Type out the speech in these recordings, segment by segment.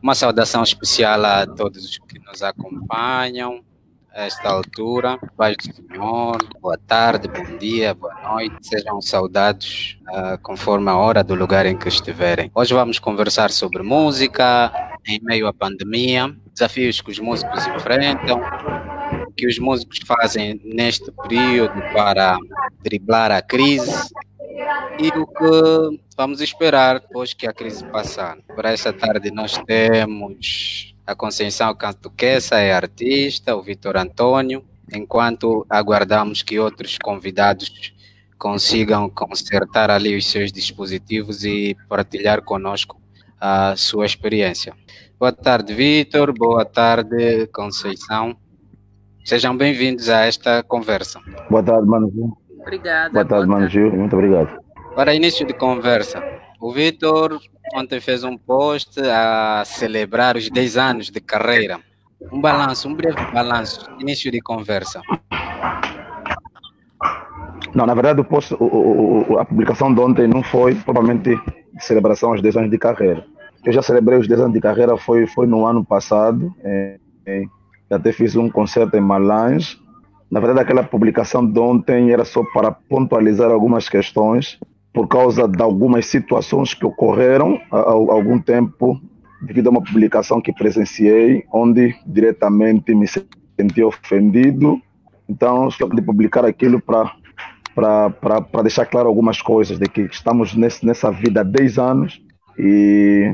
Uma saudação especial a todos os que nos acompanham a esta altura. Paz do Senhor, boa tarde, bom dia, boa noite. Sejam saudados uh, conforme a hora do lugar em que estiverem. Hoje vamos conversar sobre música em meio à pandemia, desafios que os músicos enfrentam, o que os músicos fazem neste período para driblar a crise e o que vamos esperar depois que a crise passar. Para esta tarde nós temos a Conceição Cantuquessa, é artista, o Vitor Antônio, enquanto aguardamos que outros convidados consigam consertar ali os seus dispositivos e partilhar conosco a sua experiência. Boa tarde, Vitor. Boa tarde, Conceição. Sejam bem-vindos a esta conversa. Boa tarde, Mano Obrigada. Boa tarde, Mano Gil. Muito obrigado. Para início de conversa, o Vitor ontem fez um post a celebrar os 10 anos de carreira. Um balanço, um breve balanço, início de conversa. Não, na verdade, o post, o, o, a publicação de ontem não foi provavelmente de celebração aos 10 anos de carreira. Eu já celebrei os 10 anos de carreira, foi, foi no ano passado. É, é, até fiz um concerto em Malange. Na verdade, aquela publicação de ontem era só para pontualizar algumas questões por causa de algumas situações que ocorreram há, algum tempo, devido a uma publicação que presenciei, onde diretamente me senti ofendido. Então, estou de publicar aquilo para para deixar claro algumas coisas, de que estamos nesse, nessa vida há 10 anos e,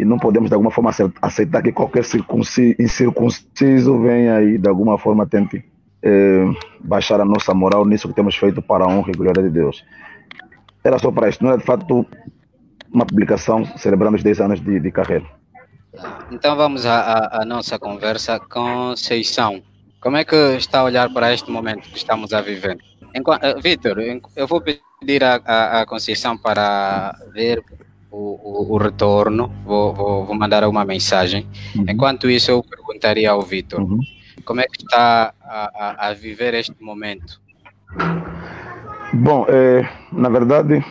e não podemos de alguma forma aceitar que qualquer incircunciso venha e de alguma forma tente eh, baixar a nossa moral nisso que temos feito para a honra e glória de Deus. Era só para isso, não era de fato uma publicação celebrando os 10 anos de, de carreira. Então vamos à, nossa conversa com Seição. Como é que está a olhar para este momento que estamos a viver? Uh, Vitor, eu vou pedir a, a, a Conceição para ver o, o, o retorno, vou, vou, vou, mandar uma mensagem. Uhum. Enquanto isso, eu perguntaria ao Vitor, uhum. Como é que está a, a, viver este momento? Bom, é, na verdade,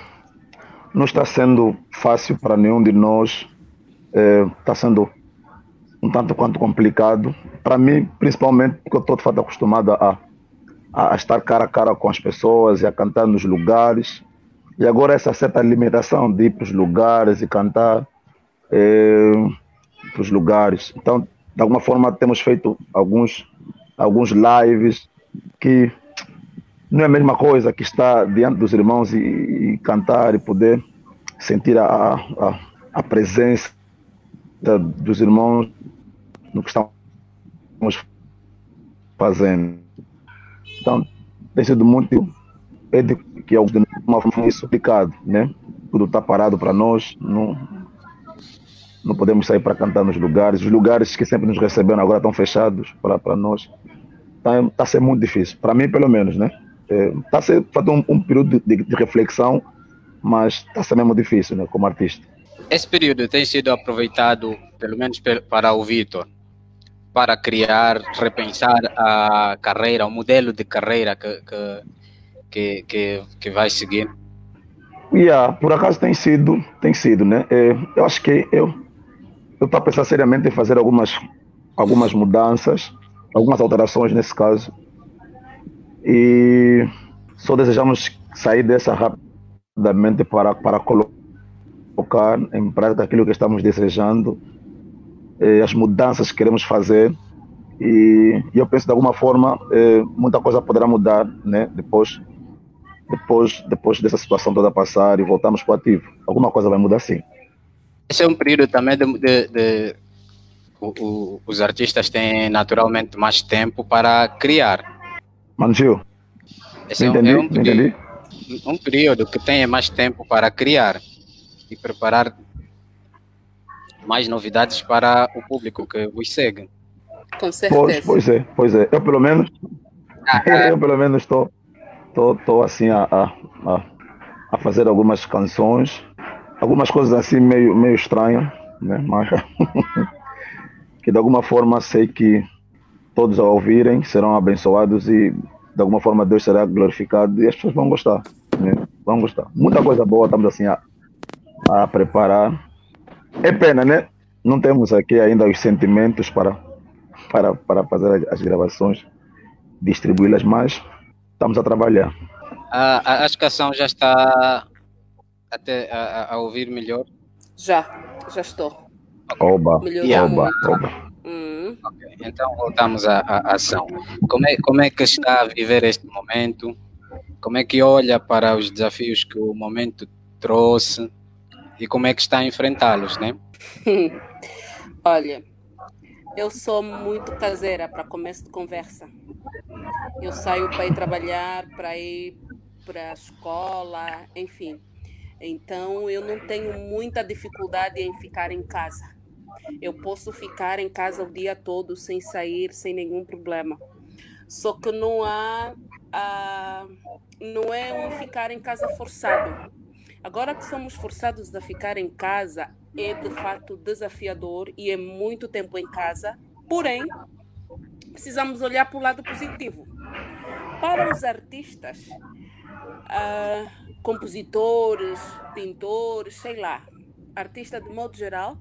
não está sendo fácil para nenhum de nós. É, está sendo um tanto quanto complicado. Para mim, principalmente, porque eu estou de fato acostumado a, a, estar cara a cara com as pessoas e a cantar nos lugares. E agora essa certa limitação de ir para os lugares e cantar é, para os lugares. Então, de alguma forma, temos feito alguns, alguns lives que não é a mesma coisa que estar diante dos irmãos e, e cantar e poder sentir a, a, a, presença dos irmãos no que estamos fazendo. Então, tem sido muito é de, que alguns de uma forma suplicado, né? Tudo está parado para nós, não, não podemos sair para cantar nos lugares. Os lugares que sempre nos receberam agora estão fechados para nós. Está tá sendo muito difícil, para mim pelo menos, né? Está é, sendo um, um período de, de, reflexão, mas está sendo mesmo difícil, né, como artista. Esse período tem sido aproveitado, pelo menos para o Vitor, para criar, repensar a carreira, o modelo de carreira que, que, que, que vai seguir? Yeah, por acaso tem sido, tem sido, né? É, eu acho que eu eu estou a pensar seriamente em fazer algumas algumas mudanças, algumas alterações nesse caso, e só desejamos sair dessa rapidamente para, para colocar em prática aquilo que estamos desejando, as mudanças que queremos fazer. E, e eu penso de alguma forma eh, muita coisa poderá mudar né, depois, depois, depois dessa situação toda passar e voltarmos para o ativo. Alguma coisa vai mudar sim. Esse é um período também de, de, de o, o, os artistas têm naturalmente mais tempo para criar Manjil. Esse é um, é um, período, um período que tem mais tempo para criar e preparar mais novidades para o público que vos segue. Com certeza. Pois, pois é, pois é. Eu pelo menos, ah, é. eu pelo menos estou tô, tô, assim a, a, a, fazer algumas canções, algumas coisas assim meio, meio estranhas, né? Mas que de alguma forma sei que todos a ouvirem serão abençoados e de alguma forma Deus será glorificado e as pessoas vão gostar. Né? Vão gostar. Muita coisa boa estamos assim a, a preparar. É pena, né? não temos aqui ainda os sentimentos para, para, para fazer as gravações, distribuí-las, mas estamos a trabalhar. A, a, a já está até a, a, ouvir melhor? Já, já estou. Oba, oba, oba. Hum. Okay. Então voltamos à, à, ação. Como é, como é que está a viver este momento? Como é que olha para os desafios que o momento trouxe e como é que está a enfrentá-los, né? Olha, eu sou muito caseira para começo de conversa. Eu saio para ir trabalhar, para ir para a escola, enfim. Então eu não tenho muita dificuldade em ficar em casa. Eu posso ficar em casa o dia todo sem sair, sem nenhum problema. Só que não há, não é um ficar em casa forçado. Agora que somos forçados a ficar em casa, é de fato desafiador e é muito tempo em casa. Porém, precisamos olhar para o lado positivo. Para os artistas, uh, compositores, pintores, sei lá, artista de modo geral,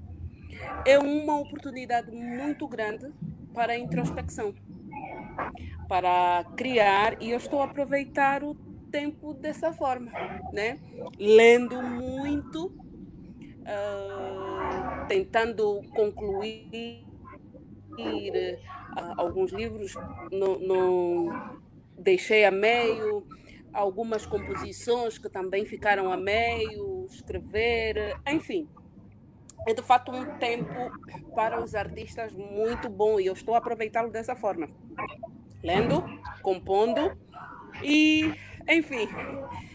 é uma oportunidade muito grande para a introspecção, para criar, e eu estou a aproveitar o tempo dessa forma, né? Lendo muito, uh, tentando concluir uh, alguns livros, no, deixei a meio, algumas composições que também ficaram a meio, escrever, enfim é de fato um tempo para os artistas muito bom e eu estou aproveitá-lo dessa forma. Lendo, compondo e, enfim.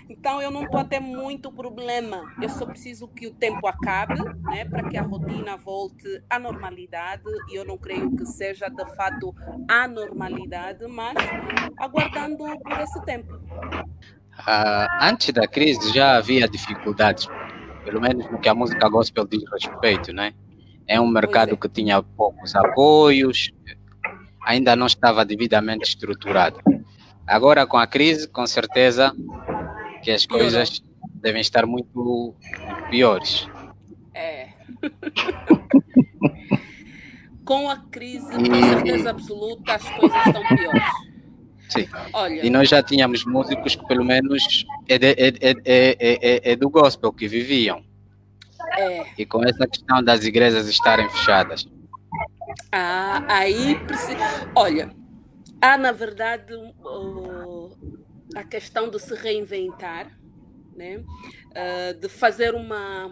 Então eu não estou a ter muito problema. Eu só preciso que o tempo acabe, né, para que a rotina volte à normalidade. E eu não creio que seja de fato a normalidade, mas aguardando por esse tempo. Uh, antes da crise já havia dificuldades pelo menos no que a música gospel diz respeito, né? É um mercado é. que tinha poucos apoios, ainda não estava devidamente estruturado. Agora, com a crise, com certeza que as coisas devem estar muito piores. É. com a crise, com certeza absoluta, as coisas estão piores. Sim. Olha, e nós já tínhamos músicos que pelo menos é, de, é, é, é, é, do gospel que viviam. É. E com essa questão das igrejas estarem fechadas. Ah, aí precisa. Olha, há na verdade uh, a questão de se reinventar, né? Uh, de fazer uma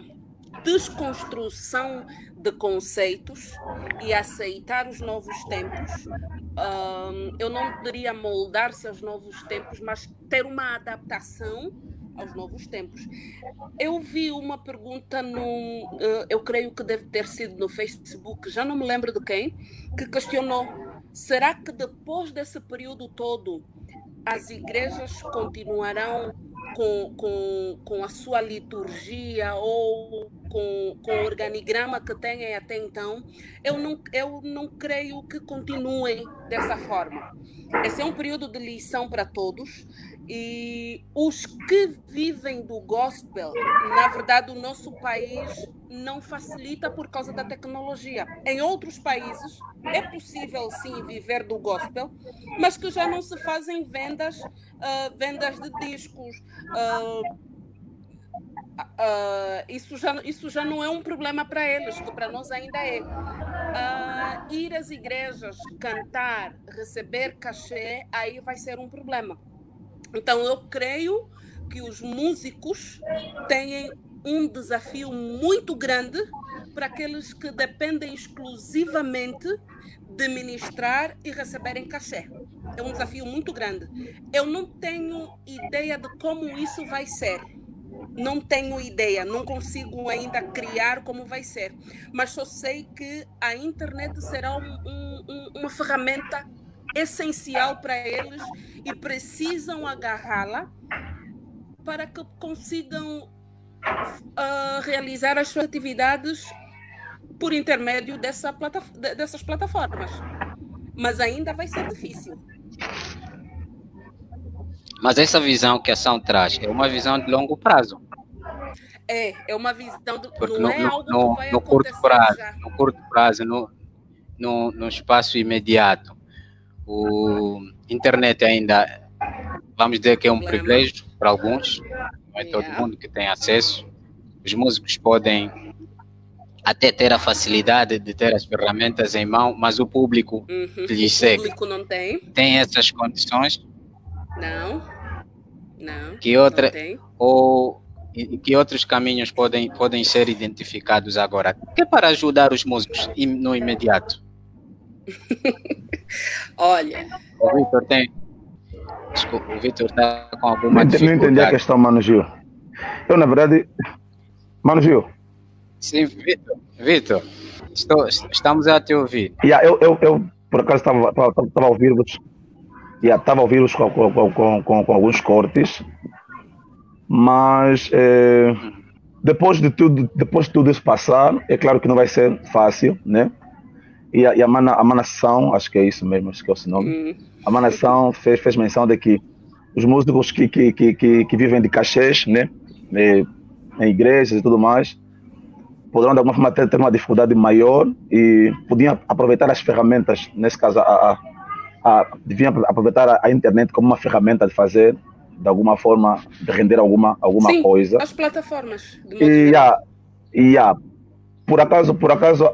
desconstrução de conceitos e aceitar os novos tempos. Um, eu não diria moldar-se aos novos tempos, mas ter uma adaptação aos novos tempos. Eu vi uma pergunta num, uh, eu creio que deve ter sido no Facebook, já não me lembro de quem, que questionou: será que depois desse período todo as igrejas continuarão com, com, com a sua liturgia ou com, com o organigrama que têm até então, eu não, eu não creio que continuem dessa forma. Esse é um período de lição para todos e os que vivem do gospel, na verdade, o nosso país não facilita por causa da tecnologia. Em outros países é possível sim viver do gospel, mas que já não se fazem vendas, uh, vendas de discos. Uh, Uh, isso, já, isso já não é um problema para eles, que para nós ainda é. Uh, ir às igrejas, cantar, receber cachê, aí vai ser um problema. Então, eu creio que os músicos têm um desafio muito grande para aqueles que dependem exclusivamente de ministrar e receberem cachê. É um desafio muito grande. Eu não tenho ideia de como isso vai ser. Não tenho ideia, não consigo ainda criar como vai ser. Mas só sei que a internet será um, um, uma ferramenta essencial para eles e precisam agarrá-la para que consigam uh, realizar as suas atividades por intermédio dessa dessas plataformas. Mas ainda vai ser difícil. Mas essa visão que a ação traz é uma visão de longo prazo. É, é uma visão do, Porque não no, é algo no, que vai no curto prazo, já. no curto prazo, no, no, no espaço imediato. O internet ainda, vamos dizer que é um Problema. privilégio para alguns, não é yeah. todo mundo que tem acesso. Os músicos podem até ter a facilidade de ter as ferramentas em mão, mas o público uhum. lhes segue. O público não tem. Tem essas condições? Não. Não. Que outra, não tem. Ou que outros caminhos podem, podem ser identificados agora? Que é para ajudar os músicos no imediato? Olha. O Vitor tem. Desculpa, o Vitor está com alguma não, dificuldade. Não entendi a questão, Mano Gil. Eu, na verdade. Mano Gil. Sim, Vitor. Vitor, estamos a te ouvir. Yeah, eu, eu, eu, por acaso, estava a ouvir-vos. Yeah, estava a ouvir-vos com, com, com, com, alguns cortes mas é, depois de tudo depois de tudo isso passar é claro que não vai ser fácil né? E a, e a, mana, a manação acho que é isso mesmo acho que é o nome. Uhum. a manação fez, fez menção de que os músicos que, que, que, que, que vivem de cachês né? Em igrejas e tudo mais poderão de alguma forma ter, ter uma dificuldade maior e podiam aproveitar as ferramentas nesse caso a, a, a deviam aproveitar a, a internet como uma ferramenta de fazer de alguma forma de render alguma alguma Sim, coisa. As plataformas. E, yeah, yeah, por acaso, por acaso,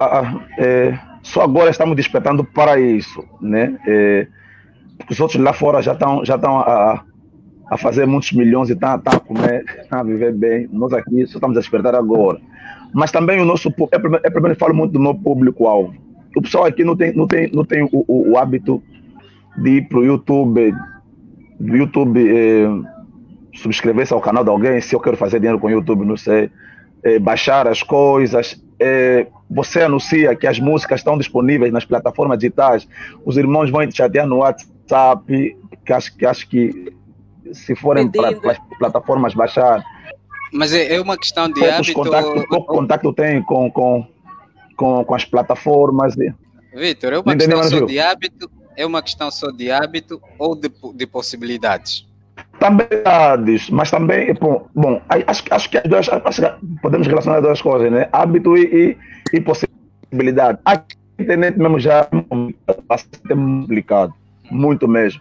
é, só agora estamos despertando para isso, né? É, os outros lá fora já estão já estão a, a fazer muitos milhões e estão, estão a comer, estão a viver bem. Nós aqui só estamos a despertar agora. Mas também o nosso é, é primeiro falo muito do meu público-alvo. O pessoal aqui não tem, não tem, não tem o, o, o hábito de ir para o YouTube, do YouTube eh, subscrever-se ao canal de alguém, se eu quero fazer dinheiro com o YouTube, não sei, eh, baixar as coisas. Eh, você anuncia que as músicas estão disponíveis nas plataformas digitais, os irmãos vão te chatear no WhatsApp, que acho que, acho que se forem para as plataformas baixar. Mas é, é uma questão de hábito. Contacto, pouco contato tem com, com, com, com as plataformas. Vitor, é uma questão de hábito é uma questão só de hábito ou de, de possibilidades? Também mas também, bom, bom acho, acho que as duas, podemos relacionar as duas coisas, né? Hábito e, e, e possibilidade. A internet mesmo já é complicado, muito mesmo.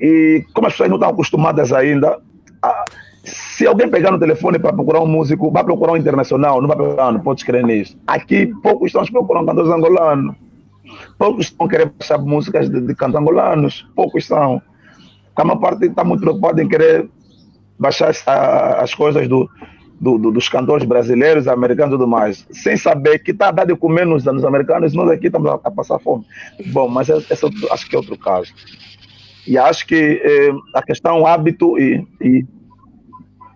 E como as pessoas não estão acostumadas ainda, a, se alguém pegar no telefone para procurar um músico, vai procurar um internacional, não vai procurar, não pode crer nisso. Aqui poucos estão procurando cantores angolanos Poucos estão querendo baixar músicas de, de cantos angolanos, poucos são. A maior parte está muito preocupada em querer baixar as, as coisas do, do, do, dos cantores brasileiros, americanos e tudo mais, sem saber que está a dar de comer nos, nos americanos, nós aqui estamos a, a passar fome. Bom, mas esse, esse acho que é outro caso. E acho que eh, a questão hábito e, e,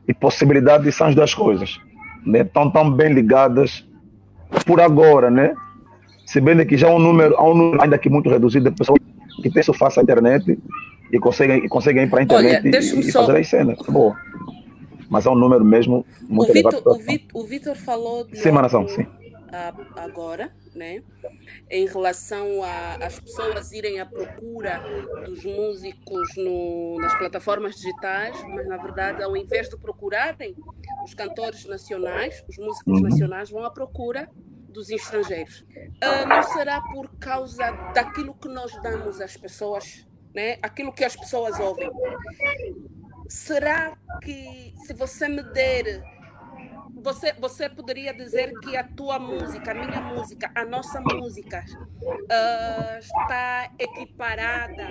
e, possibilidade são as duas coisas. Né? Estão tão bem ligadas por agora, né? Se bem que já há um número, há um número ainda que muito reduzido de pessoas que tem face à internet e conseguem, e conseguem ir para a internet Olha, e, e só... fazer as cenas. Boa. Mas há um número mesmo muito o Vitor, o, Vitor, falou de sim, Manação, sim. agora, né? Em relação às pessoas irem à procura dos músicos no, nas plataformas digitais, mas na verdade, ao invés de procurarem os cantores nacionais, os músicos uhum. nacionais vão à procura dos estrangeiros. Uh, não será por causa daquilo que nós damos às pessoas, né? aquilo que as pessoas ouvem. Será que se você me der você, você poderia dizer que a tua música, a minha música, a nossa música uh, está equiparada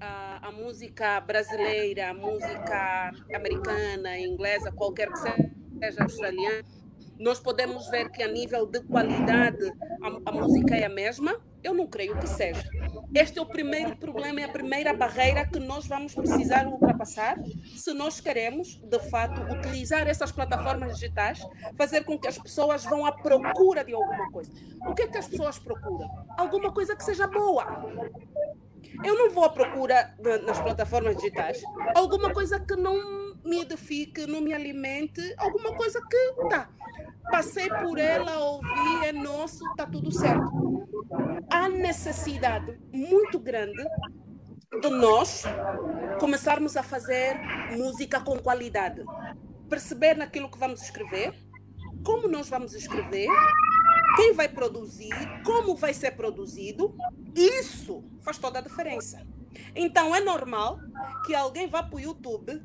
à, à, música brasileira, à música americana, inglesa, qualquer que seja australiana? Nós podemos ver que a nível de qualidade a, a, música é a mesma? Eu não creio que seja. Este é o primeiro problema, é a primeira barreira que nós vamos precisar ultrapassar se nós queremos, de fato, utilizar essas plataformas digitais, fazer com que as pessoas vão à procura de alguma coisa. O que é que as pessoas procuram? Alguma coisa que seja boa. Eu não vou à procura nas plataformas digitais alguma coisa que não me edifique, não me alimente, alguma coisa que tá. Passei por ela, ouvi, é nosso, tá tudo certo. Há necessidade muito grande de nós começarmos a fazer música com qualidade. Perceber naquilo que vamos escrever, como nós vamos escrever, quem vai produzir, como vai ser produzido, isso faz toda a diferença. Então é normal que alguém vá para o YouTube,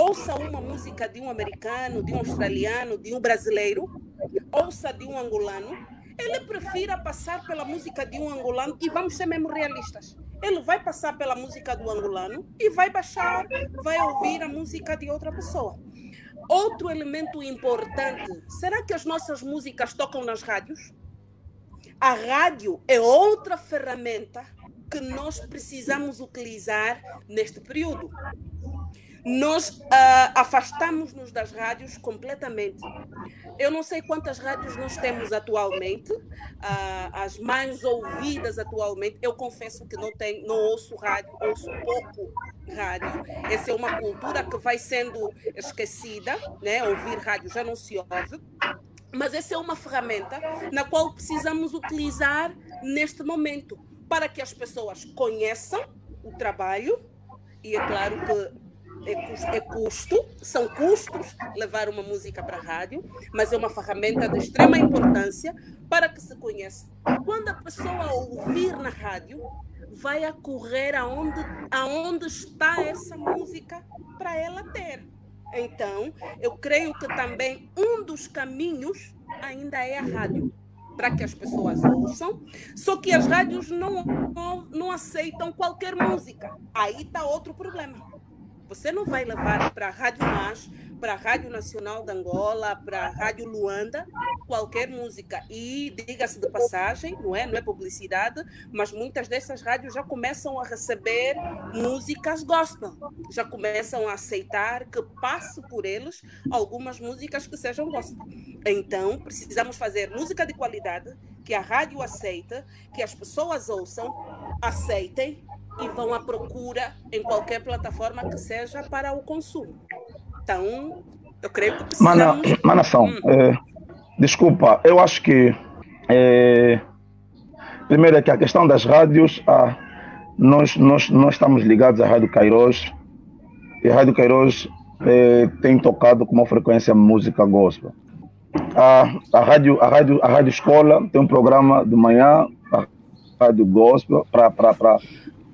ouça uma música de um americano, de um australiano, de um brasileiro, ouça de um angolano, ele prefira passar pela música de um angolano e vamos ser mesmo realistas. Ele vai passar pela música do angolano e vai baixar, vai ouvir a música de outra pessoa. Outro elemento importante: será que as nossas músicas tocam nas rádios? A rádio é outra ferramenta que nós precisamos utilizar neste período. Nós uh, afastamos-nos das rádios completamente. Eu não sei quantas rádios nós temos atualmente, uh, as mais ouvidas atualmente. Eu confesso que não, tenho, não ouço rádio, ouço pouco rádio. Essa é uma cultura que vai sendo esquecida, né? Ouvir rádio já não se ouve. Mas essa é uma ferramenta na qual precisamos utilizar neste momento para que as pessoas conheçam o trabalho e é claro que é, é custo, são custos levar uma música para a rádio, mas é uma ferramenta de extrema importância para que se conheça. Quando a pessoa ouvir na rádio, vai a correr aonde, aonde está essa música para ela ter. Então, eu creio que também um dos caminhos ainda é a rádio, para que as pessoas ouçam, só que as rádios não, não, não aceitam qualquer música. Aí está outro problema. Você não vai levar para a Rádio NAS, para a Rádio Nacional de Angola, para a Rádio Luanda, qualquer música. E diga-se de passagem, não é? Não é publicidade, mas muitas dessas rádios já começam a receber músicas gospel. Já começam a aceitar que passe por eles algumas músicas que sejam gospel. Então, precisamos fazer música de qualidade, que a rádio aceita, que as pessoas ouçam, aceitem e vão à procura em qualquer plataforma que seja para o consumo. Então, eu creio que precisamos... Mana, Manação, hum. é, desculpa, eu acho que é, primeiro é que a questão das rádios, ah, nós, nós, nós estamos ligados à Rádio Cairós e a Rádio Cairós é, tem tocado com uma frequência música gospel. A, a, rádio, a, rádio, a rádio Escola tem um programa de manhã, a Rádio Gospel, para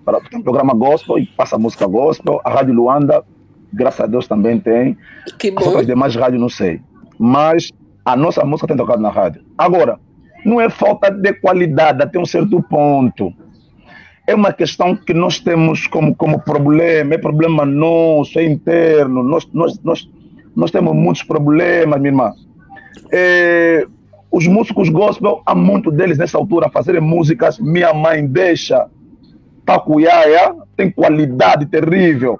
para, tem um programa gospel e passa música gospel. A Rádio Luanda, graças a Deus, também tem. Que bom. As outras demais rádios não sei. Mas a nossa música tem tocado na rádio. Agora, não é falta de qualidade até um certo ponto. É uma questão que nós temos como, como problema, é problema nosso, é interno. Nós, nós, nós, nós temos muitos problemas, minha irmã. É, os músicos gospel, há muito deles nessa altura fazerem músicas, minha mãe deixa, Tacuiaia tem qualidade terrível.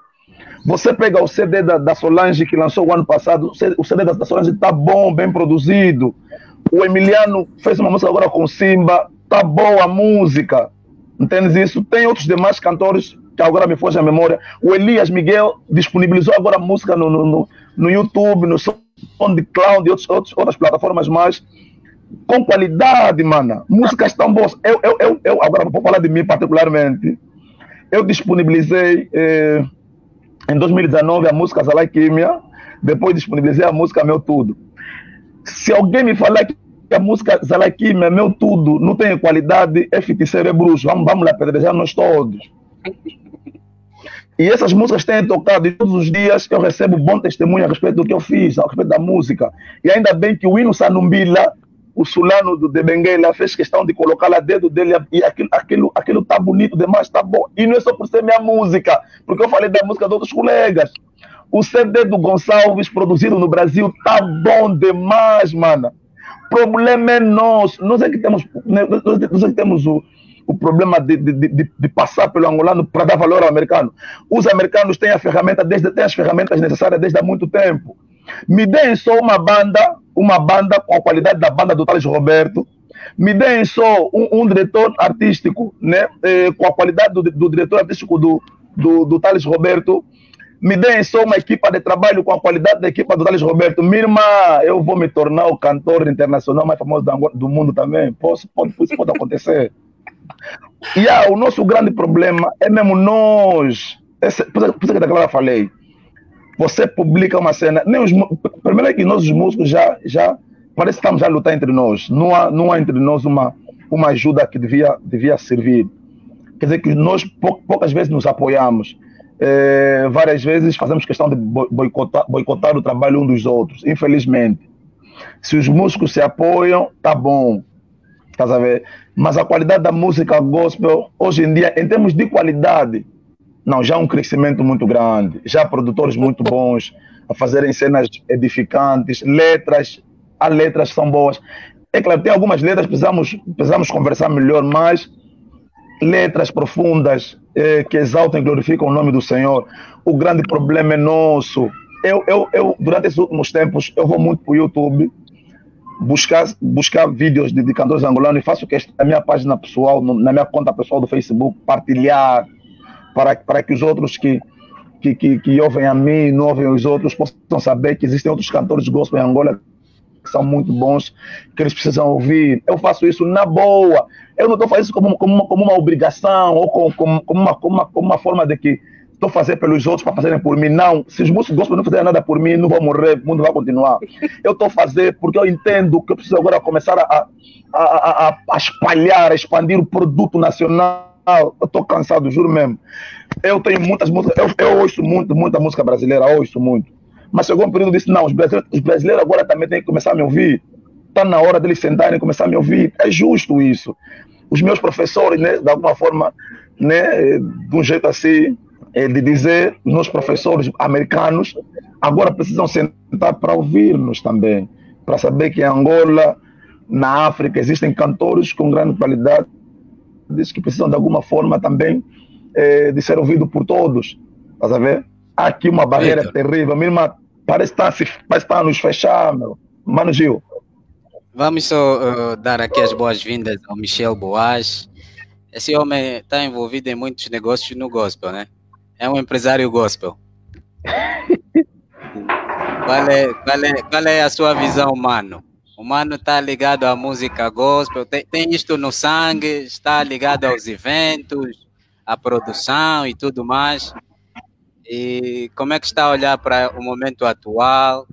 Você pega o CD da, da Solange que lançou o ano passado, o CD da, Solange está bom, bem produzido. O Emiliano fez uma música agora com Simba, tá boa a música. Entendes isso? Tem outros demais cantores que agora me foge a memória. O Elias Miguel disponibilizou agora música no, no, no, no YouTube, no SoundCloud e outros, outros, outras plataformas mais com qualidade, mano. Músicas tão boas. Eu, eu, eu, eu agora vou falar de mim particularmente. Eu disponibilizei eh, em 2019 a música Zalai Químia, depois disponibilizei a música Meu Tudo. Se alguém me falar que a música Zalai Químia, Meu Tudo, não tem qualidade, é feiticeiro, é bruxo. Vamos, vamos lá pedrejar nós todos. E essas músicas têm tocado e todos os dias eu recebo bom testemunho a respeito do que eu fiz, a respeito da música. E ainda bem que o hino Sanumbila o Sulano do Debenguela fez questão de colocar lá dedo dele e aquilo, aquilo, aquilo tá bonito demais, tá bom. E não é só por ser minha música, porque eu falei da música de outros colegas. O CD do Gonçalves, produzido no Brasil, tá bom demais, mano. Problema é nosso. Nós é que temos, né, nós é que temos o, o problema de, de, de, de, passar pelo angolano para dar valor ao americano. Os americanos têm a ferramenta desde têm as ferramentas necessárias desde há muito tempo. Me deem só uma banda, uma banda com a qualidade da banda do Thales Roberto. Me deem só um, um diretor artístico, né, eh, com a qualidade do, do diretor artístico do, do, do Thales Roberto. Me deem só uma equipa de trabalho com a qualidade da equipa do Thales Roberto. Minha irmã, eu vou me tornar o cantor internacional mais famoso do mundo também. Posso, pode, isso pode acontecer. E yeah, o nosso grande problema é mesmo nós. Por isso que eu falei você publica uma cena. Nem os, primeiro é que nós, os músicos, já, já parece que estamos a lutar entre nós. Não há, não há entre nós uma, uma ajuda que devia, devia servir. Quer dizer que nós poucas vezes nos apoiamos. É, várias vezes fazemos questão de boicotar, boicotar o trabalho um dos outros, infelizmente. Se os músicos se apoiam, tá bom. Estás a ver? Mas a qualidade da música gospel, hoje em dia, em termos de qualidade, não, já há um crescimento muito grande. Já há produtores muito bons a fazerem cenas edificantes, letras, há letras que são boas. É claro, tem algumas letras que precisamos, precisamos conversar melhor, mas letras profundas eh, que exaltam e glorificam o nome do Senhor. O grande problema é nosso. Eu, eu, eu durante esses últimos tempos, eu vou muito para o YouTube buscar, buscar vídeos de, de cantores angolanos e faço questão na minha página pessoal, no, na minha conta pessoal do Facebook, partilhar para, para que os outros que, que, que, que ouvem a mim, não ouvem os outros, possam saber que existem outros cantores de gospel em Angola que são muito bons, que eles precisam ouvir. Eu faço isso na boa. Eu não estou fazendo isso como, como, uma, como uma obrigação ou como, como, como, uma, como, uma, como uma forma de que estou fazendo pelos outros para fazerem por mim. Não, se os músicos gospel não fizerem nada por mim, não vou morrer, o mundo vai continuar. Eu estou fazendo porque eu entendo que eu preciso agora começar a, a, a, a espalhar, a expandir o produto nacional eu estou cansado, juro mesmo. Eu tenho muitas músicas, eu, eu ouço muito, muita música brasileira, ouço muito. Mas chegou um período disse: não, os brasileiros, os brasileiros agora também têm que começar a me ouvir. Está na hora deles sentarem e começar a me ouvir. É justo isso. Os meus professores, né, de alguma forma, né, de um jeito assim, é, de dizer, os meus professores americanos agora precisam sentar para ouvir-nos também, para saber que em Angola, na África, existem cantores com grande qualidade diz que precisam de alguma forma também é, de ser ouvido por todos. Estás a ver? Há aqui uma barreira Eita. terrível. Minha irmã parece estar, se, parece estar a nos fechar, meu. Mano Gil. Vamos só uh, dar aqui as boas-vindas ao Michel Boas. Esse homem está envolvido em muitos negócios no gospel, né? É um empresário gospel. qual, é, qual, é, qual é a sua visão, mano? O mano está ligado à música gospel, tem, tem isto no sangue, está ligado aos eventos, à produção e tudo mais. E como é que está a olhar para o momento atual?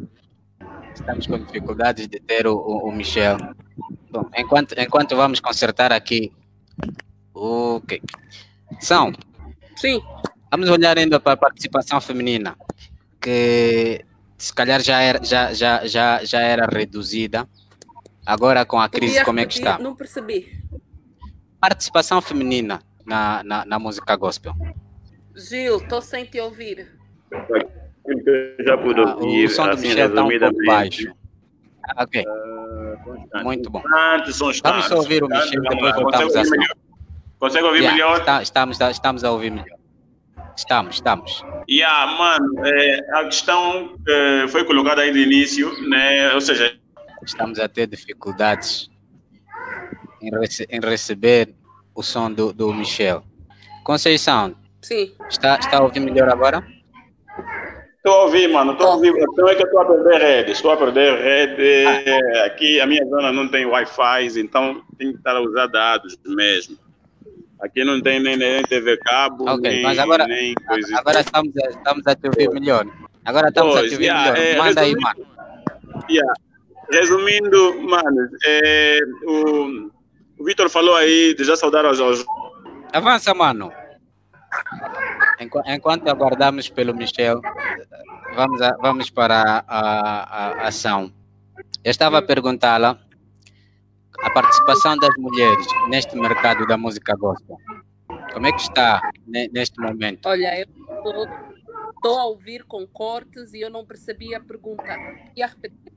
Estamos com dificuldades de ter o, o, o Michel. Bom, enquanto, enquanto vamos consertar aqui. Ok. São. Sim. Vamos olhar ainda para a participação feminina, que se calhar já era, já, já, já, já era reduzida. Agora com a crise, como é que está? Não percebi. Participação feminina na, na, na música gospel. Gil, estou sem te ouvir. Eu já pude ah, ouvir. O som do assim, Michel está um pouco baixo. Ah, ok. Uh, Muito bom. Vamos só ouvir o Michel, depois voltamos a. Consegue ouvir yeah, melhor? Está, estamos, estamos a ouvir melhor. Estamos, estamos. Yeah, mano, é, a questão é, foi colocada aí de início, né? Ou seja, estamos a ter dificuldades em, rece em receber o som do, do Michel. Conceição, Sim. Está, está a ouvir melhor agora? Estou a ouvir, mano. Estou a ouvir. Então é que estou a perder rede. Estou a perder rede. Ah. Aqui a minha zona não tem Wi-Fi, então tem que estar a usar dados mesmo. Aqui não tem nem, nem TV cabo, okay, nem, mas agora, nem coisa. Agora estamos a, estamos a te ouvir melhor. Agora estamos pois, a te ouvir yeah, melhor. É, Manda aí, mano. Yeah. Resumindo, mano, é, o, o Vitor falou aí de já saudar aos, aos. Avança, mano. Enquanto aguardamos pelo Michel, vamos, a, vamos para a, a, a ação. Eu estava a perguntá-la a participação das mulheres neste mercado da música gospel? Como é que está neste momento? Olha, eu estou a ouvir com cortes e eu não percebi a pergunta. E a repetir?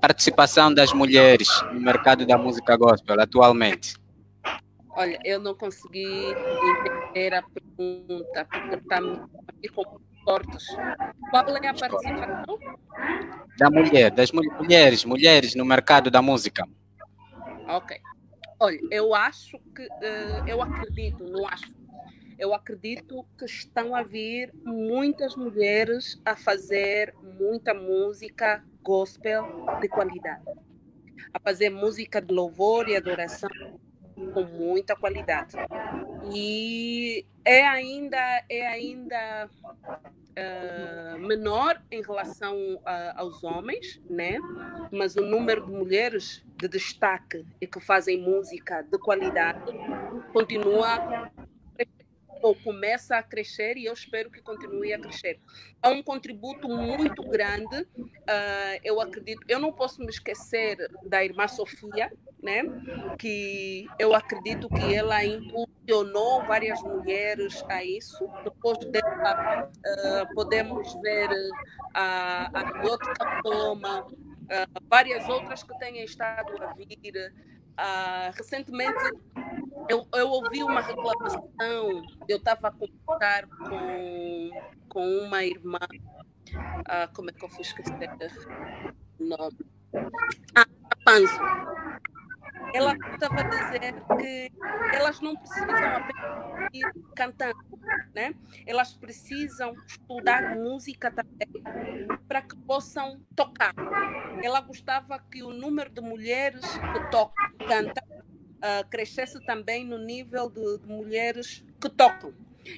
Participação das mulheres no mercado da música gospel atualmente. Olha, eu não consegui entender a pergunta, porque está com cortes. Qual é a participação? Da mulher, das mulheres, mulheres no mercado da música. Ok. Olha, eu acho que, uh, eu acredito, não acho, eu acredito que estão a vir muitas mulheres a fazer muita música gospel de qualidade, a fazer música de louvor e adoração com muita qualidade. E é ainda, é ainda uh, menor em relação uh, aos homens, né? Mas o número de mulheres de destaque e que fazem música de qualidade continua ou começa a crescer e eu espero que continue a crescer. Há um contributo muito grande, uh, eu acredito, eu não posso me esquecer da irmã Sofia, né? que eu acredito que ela impulsionou várias mulheres a isso. Depois dela, uh, podemos ver a, a Yota Toma, uh, várias outras que têm estado a vir. Uh, recentemente eu, eu ouvi uma reclamação, eu estava a conversar com, com uma irmã, uh, como é que eu fui esquecer o nome? Ah, Panzo ela estava a dizer que elas não precisam apenas ir cantando, né? Elas precisam estudar música também para que possam tocar. Ela gostava que o número de mulheres que tocam, cantam, uh, crescesse também no nível de, de, mulheres que tocam.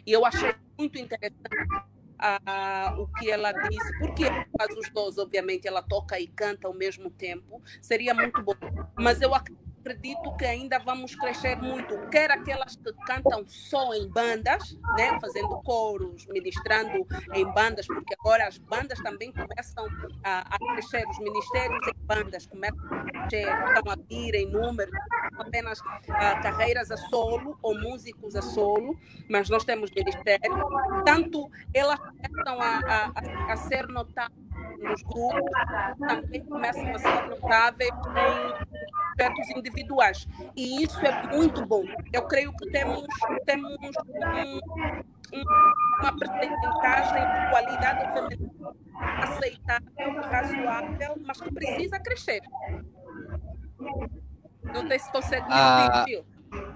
E eu achei muito interessante uh, o que ela disse, porque faz os dois, obviamente, ela toca e canta ao mesmo tempo, seria muito bom. Mas eu acredito acredito que ainda vamos crescer muito, quer aquelas que cantam só em bandas, né, fazendo coros, ministrando em bandas, porque agora as bandas também começam a, a crescer, os ministérios em bandas começam a crescer, estão a vir em número, apenas uh, carreiras a solo ou músicos a solo, mas nós temos ministérios, tanto elas começam a, a, a ser notadas nos grupos, também começam a ser notáveis em aspectos individuais. E isso é muito bom. Eu creio que temos, temos um, um, uma percentagem de qualidade feminina aceitável, razoável, mas que precisa crescer. Não sei se consegue me ah,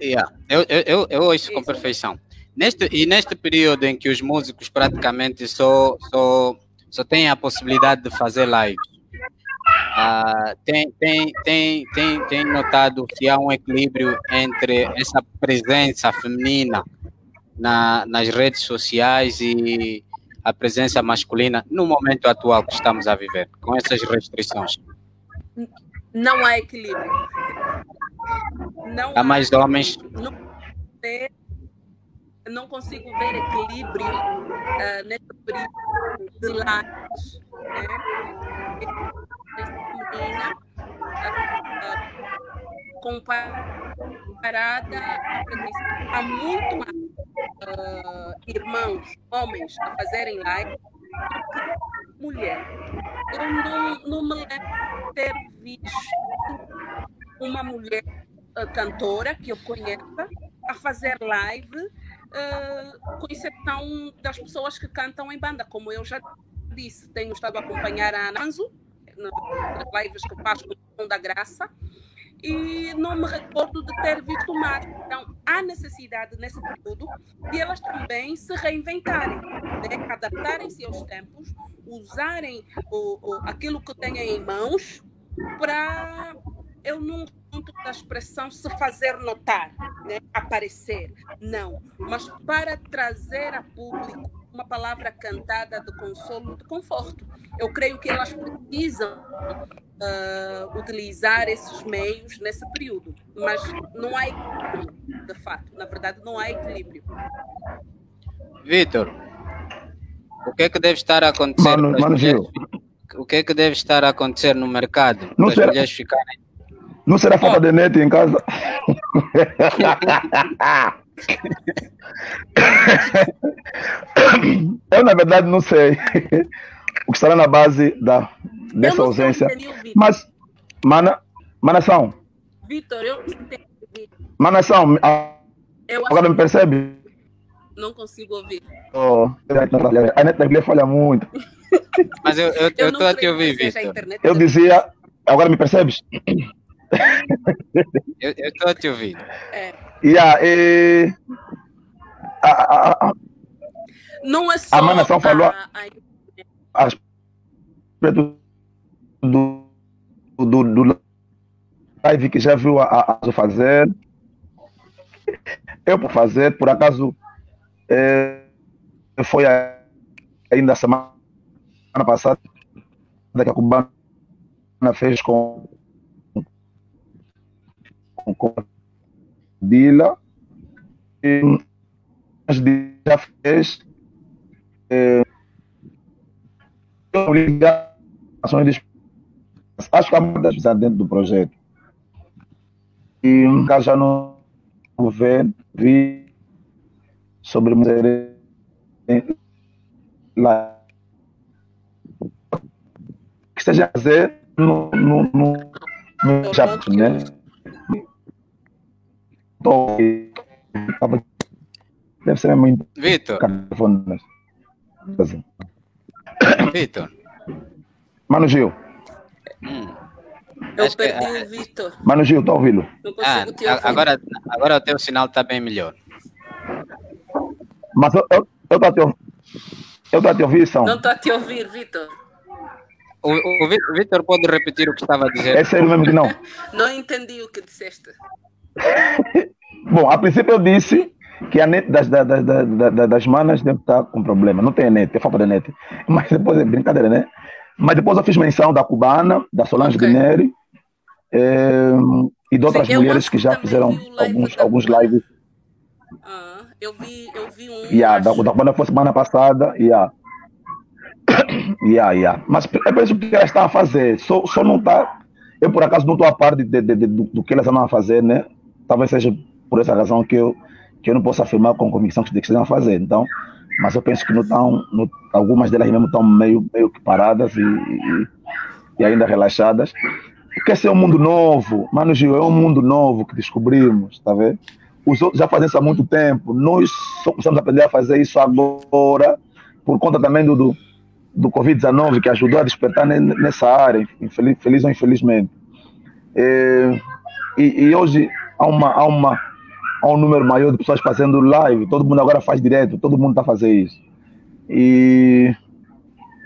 yeah. Eu, eu, eu, ouço com perfeição. Neste, e neste período em que os músicos praticamente só, só, só têm a possibilidade de fazer live, Uh, tem, tem, tem, tem, tem notado que há um equilíbrio entre essa presença feminina na, nas redes sociais e a presença masculina no momento atual que estamos a viver, com essas restrições? Não há equilíbrio. Não há, há mais homens. Não consigo ver equilíbrio uh, nesse período de lives. Né? menina uh, comparada a muito mais uh, irmãos, homens, a fazerem live que mulher. Eu não, não me lembro de ter visto uma mulher uh, cantora que eu conheça a fazer live, uh, das pessoas que cantam em banda, como eu já disse, tenho estado a acompanhar a Ananzo, nas lives que faz com o da Graça, e não me recordo de ter visto mais. Então, há necessidade nesse período de elas também se reinventarem, né? adaptarem-se aos tempos, usarem o, o, aquilo que têm em mãos para eu não ponto da expressão se fazer notar, né? aparecer, não, mas para trazer a público uma palavra cantada de consolo, de conforto. Eu creio que elas precisam uh, utilizar esses meios nesse período, mas não há equilíbrio, de fato. Na verdade, não há equilíbrio. Vitor, o que é que deve estar a acontecer? Mano, mano mulheres, o que é que deve estar a acontecer no mercado não para as mulheres ficarem? Não será falta de net em casa? Eu, na verdade, não sei o que estará na base da, dessa ausência. Mas, mana, manação. Vitor, eu Manação, agora me percebe? Não consigo ouvir. Oh, a net da falha muito. Mas eu estou a te ouvir, Vitor. Eu dizia, agora me percebes? eu estou a te ouvir. É. Yeah, e a, a, a, não é só a Manação falou a, respeito do, do, do live que já viu a, a fazer. Eu por fazer, por acaso, é, foi ainda a semana passada que a cubana fez com, com, com Dila e já fez é, obrigações que há muitas dentro do projeto. E um caso já no governo vi sobre lá. Que esteja a fazer no, no, no, no Japão, né? Deve ser muito. Vitor. Vitor. Mano Gil. Hum. Eu Acho perdi que, o Vitor. Mano Gil, tá ouvindo? Ah, agora, agora o teu sinal está bem melhor. Mas eu, eu, eu tô te ouvindo. Eu estou a te ouvir, São. Não estou a te ouvir, Vitor. O, o Vitor pode repetir o que estava a dizer? É sério mesmo que não. não entendi o que disseste. Bom, a princípio eu disse que a net das, das, das, das manas deve estar com problema. Não tem net, é falta de net. Mas depois é brincadeira, né? Mas depois eu fiz menção da cubana, da Solange okay. Guineri é, e de outras Sim, mulheres que já fizeram alguns, alguns lives. Ah, eu vi, eu vi um. Yeah, da, da cubana foi semana passada. Yeah. yeah, yeah. Mas é por isso que elas estão a fazer. Só, só não está. Eu, por acaso, não estou a par de, de, de, do, do que elas estão a fazer, né? Talvez seja por essa razão que eu, que eu não posso afirmar com convicção que estão a fazer. Então, mas eu penso que não estão, não, algumas delas mesmo estão meio, meio que paradas e, e, e ainda relaxadas. Porque esse é um mundo novo, Mano Gil, é um mundo novo que descobrimos, tá vendo? Os outros já fazem isso há muito tempo, nós só começamos a aprender a fazer isso agora, por conta também do, do, do Covid-19, que ajudou a despertar nessa área, infeliz, feliz ou infelizmente. É, e, e, hoje há, uma, há, uma, há um número maior de pessoas fazendo live, todo mundo agora faz direto, todo mundo está a fazer isso. E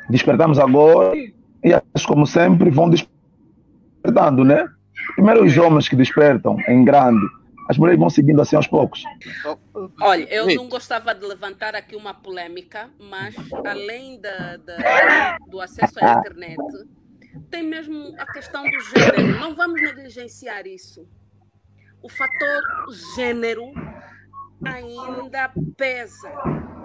despertamos agora e acho como sempre vão despertando, né? Primeiro os homens que despertam em grande, as mulheres vão seguindo assim aos poucos. Olha, eu não gostava de levantar aqui uma polêmica, mas além da, da, do acesso à internet, tem mesmo a questão do gênero. Não vamos negligenciar isso. O fator gênero ainda pesa,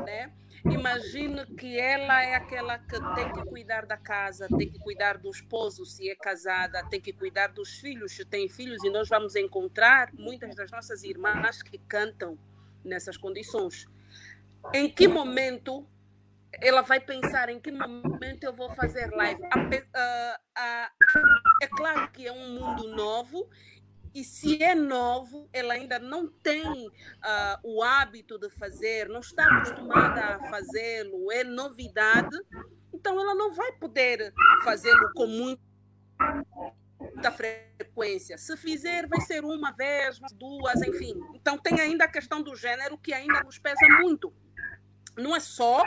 né? Imagine que ela é aquela que tem que cuidar da casa, tem que cuidar do esposo se é casada, tem que cuidar dos filhos se tem filhos, e nós vamos encontrar muitas das nossas irmãs que cantam nessas condições. Em que momento ela vai pensar em que momento eu vou fazer live? é claro que é um mundo novo e se é novo, ela ainda não tem uh, o hábito de fazer, não está acostumada a fazê-lo, é novidade, então ela não vai poder fazê-lo com muita frequência. Se fizer, vai ser uma vez, duas, enfim. Então tem ainda a questão do gênero que ainda nos pesa muito não é só uh,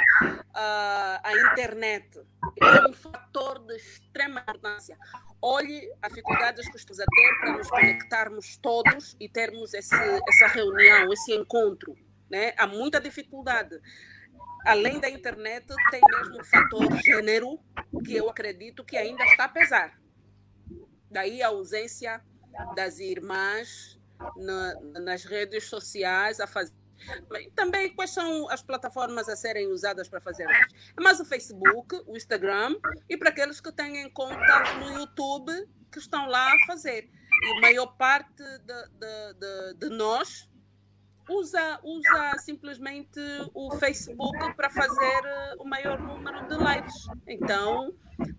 a internet, é um fator de extrema importância. Olhe as dificuldades que estamos a ter para nos conectarmos todos e termos esse, essa reunião, esse encontro. Né? Há muita dificuldade. Além da internet, tem mesmo o fator gênero, que eu acredito que ainda está a pesar. Daí a ausência das irmãs na, nas redes sociais a fazer também quais são as plataformas a serem usadas para fazer isso? É mais o Facebook, o Instagram e para aqueles que têm contas no YouTube que estão lá a fazer. E a maior parte de, de, de, de nós usa, usa simplesmente o Facebook para fazer eh, o maior número de lives. Então,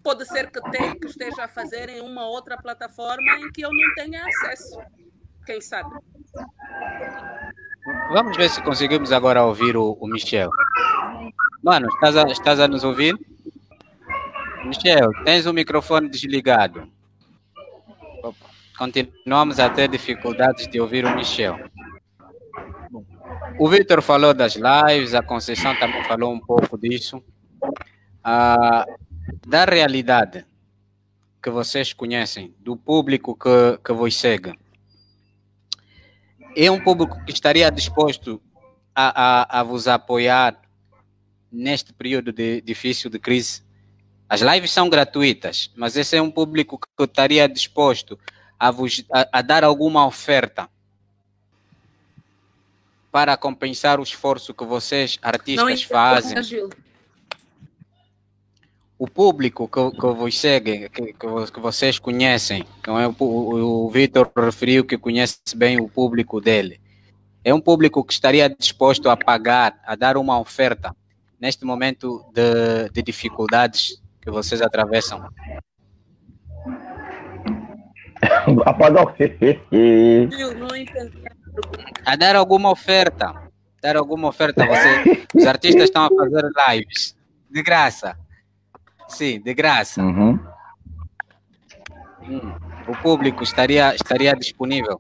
pode ser que, tenha, que esteja a fazer em uma outra plataforma em que eu não tenha acesso. Quem sabe? Vamos ver se conseguimos agora ouvir o, o Michel. Mano, estás a, estás a nos ouvir? Michel, tens o microfone desligado. Continuamos a ter dificuldades de ouvir o Michel. O Vitor falou das lives, a Conceição também falou um pouco disso. Ah, da realidade que vocês conhecem, do público que, que vos segue é um público que estaria disposto a, a, a vos apoiar neste período de, difícil de crise? As lives são gratuitas, mas esse é um público que estaria disposto a, vos, a, a dar alguma oferta para compensar o esforço que vocês, artistas, fazem. O público que, que vos segue, que, que, vocês conhecem, não é? o, o, o Vitor referiu que conhece bem o público dele. É um público que estaria disposto a pagar, a dar uma oferta neste momento de, de dificuldades que vocês atravessam? Apagar o. A dar alguma oferta. Dar alguma oferta. Você, os artistas estão a fazer lives. De graça. Sim, de graça. Uhum. Hum, o público estaria, estaria disponível?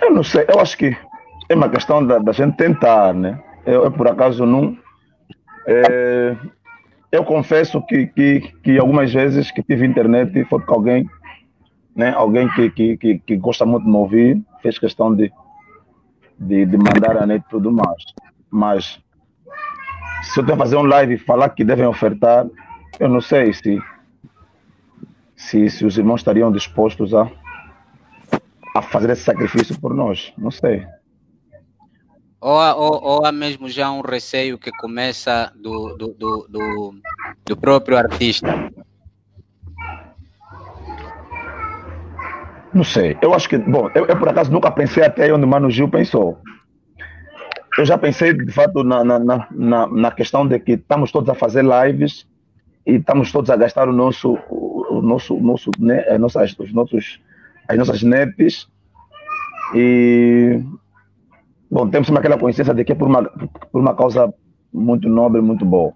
Eu não sei. Eu acho que é uma questão da, da gente tentar, né? Eu, eu por acaso não. É, eu confesso que, que, que algumas vezes que tive internet foi com alguém né? Alguém que, que, que, que, gosta muito de me ouvir, fez questão de, de, de mandar a net e tudo mais. Mas se eu tenho que fazer um live e falar que devem ofertar, eu não sei se, se, se os irmãos estariam dispostos a, a fazer esse sacrifício por nós. Não sei. Ou há, ou, ou há mesmo já um receio que começa do, do, do, do, do próprio artista Não sei. Eu acho que, bom, eu, eu por acaso nunca pensei até onde o Mano Gil pensou. Eu já pensei, de fato, na, na, na, na questão de que estamos todos a fazer lives e estamos todos a gastar o nosso, o nosso, nosso, né, as nossas, os nossos, as nossas NEPs e bom, temos aquela consciência de que é por uma, por uma causa muito nobre, muito boa.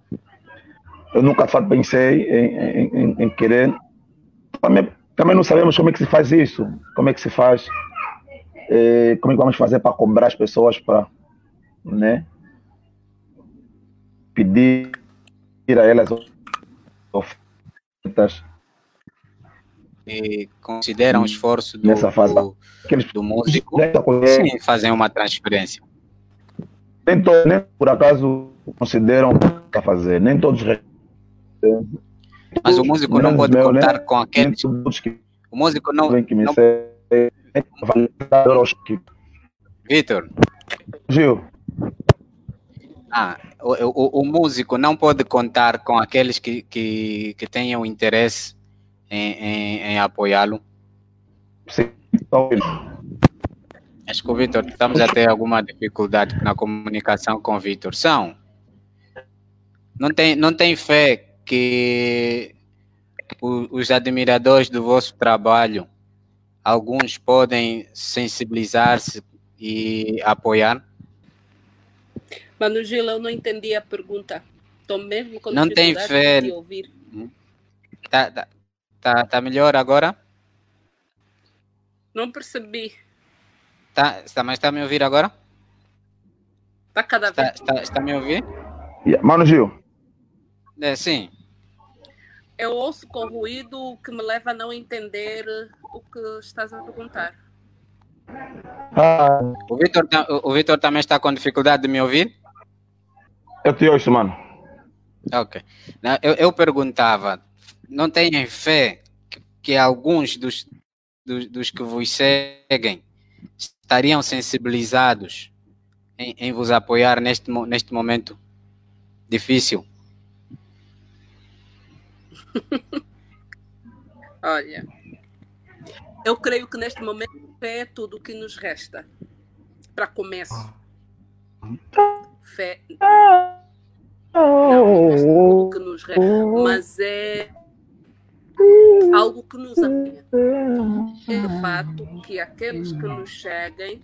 Eu nunca pensei em, em, em querer também não sabemos como é que se faz isso, como é que se faz, é, como é que vamos fazer para cobrar as pessoas para né, pedir a elas ofertas. E consideram o esforço do, Nessa fase. do, do músico sim, fazer uma transferência. Nem todos, nem por acaso consideram para fazer, nem todos mas o músico não pode meu, contar né? com aqueles. O músico não. não... Vitor. Gil. Ah, o, o, o, músico não pode contar com aqueles que, que, que tenham interesse em, em, em apoiá-lo. Sim. Acho que o Vitor, estamos a ter alguma dificuldade na comunicação com o Vitor. São. Não tem, não tem fé que os admiradores do vosso trabalho, alguns podem sensibilizar-se e apoiar? Mano Gil, eu não entendi a pergunta. Estou mesmo com não tem fé. de ouvir. Tá, tá, tá, tá melhor agora? Não percebi. Tá, está, mas está me ouvir agora? Tá cada vez. Está, está, está me ouvir? Mano Gil. É, sim eu ouço com ruído que me leva a não entender o que estás a perguntar. Ah. O Vitor o Vitor também está com dificuldade de me ouvir? Eu te ouço, mano. Ok. Eu, eu perguntava, não têm fé que, que alguns dos, dos, dos, que vos seguem estariam sensibilizados em, em vos apoiar neste, neste momento difícil? Olha, eu creio que neste momento fé é tudo o que nos resta. Para começo. Fé. É que nos resta. Mas é algo que nos apoia. É o fato que aqueles que nos cheguem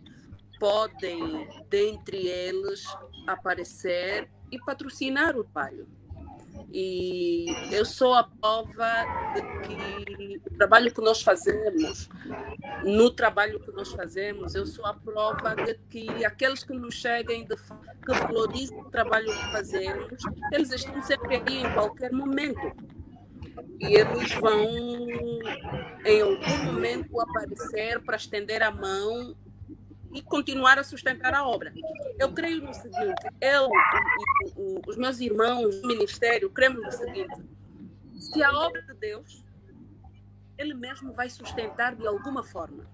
podem, dentre eles, aparecer e patrocinar o trabalho. E eu sou a prova de que o trabalho que nós fazemos, no trabalho que nós fazemos, eu sou a prova de que aqueles que nos cheguem, de, que valorizam o trabalho que fazemos, eles estão sempre aí em qualquer momento. E eles vão, em algum momento, aparecer para estender a mão e continuar a sustentar a obra. Eu creio no seguinte, eu e os meus irmãos do ministério cremos no seguinte, se a obra de Deus, ele mesmo vai sustentar de alguma forma.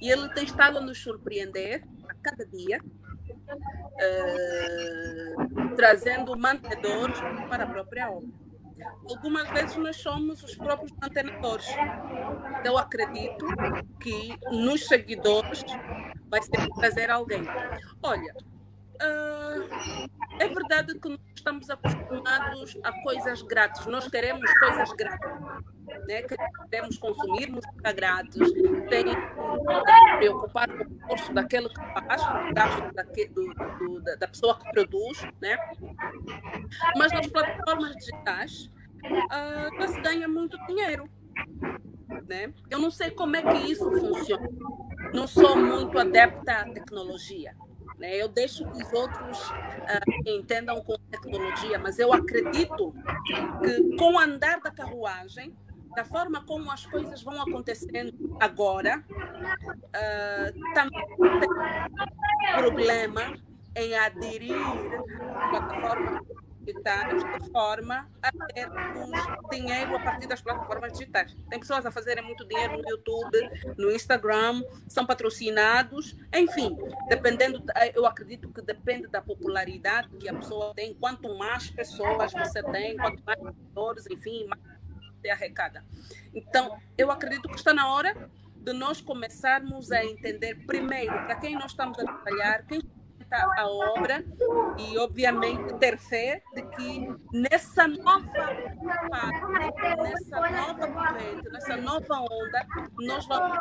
E ele tem estado a nos surpreender a cada dia, uh, trazendo mantenedores para a própria obra. Algumas vezes nós somos os próprios mantenedores. Eu acredito que nos seguidores vai ser trazer alguém. Olha, uh, é verdade que nós estamos acostumados a coisas grátis. Nós queremos coisas grátis. Né? Queremos consumir música grátis, tem que preocupar com o curso daquele que faz, do, do, da pessoa que produz, né? Mas nas plataformas digitais uh, se ganha muito dinheiro. Né? Eu não sei como é que isso funciona. Não sou muito adepta à tecnologia. Né? Eu deixo que os outros uh, entendam com tecnologia, mas eu acredito que com o andar da carruagem, da forma como as coisas vão acontecendo agora, uh, também tem problema em aderir à plataforma digitais de forma a termos dinheiro a partir das plataformas digitais. Tem pessoas a fazerem muito dinheiro no YouTube, no Instagram, são patrocinados, enfim, dependendo, eu acredito que depende da popularidade que a pessoa tem. Quanto mais pessoas você tem, quanto mais seguidores, enfim, mais você arrecada. Então, eu acredito que está na hora de nós começarmos a entender primeiro para quem nós estamos a trabalhar, quem a obra e, obviamente, ter fé de que nessa nova parte, nessa nova corrente, nessa nova onda, nós vamos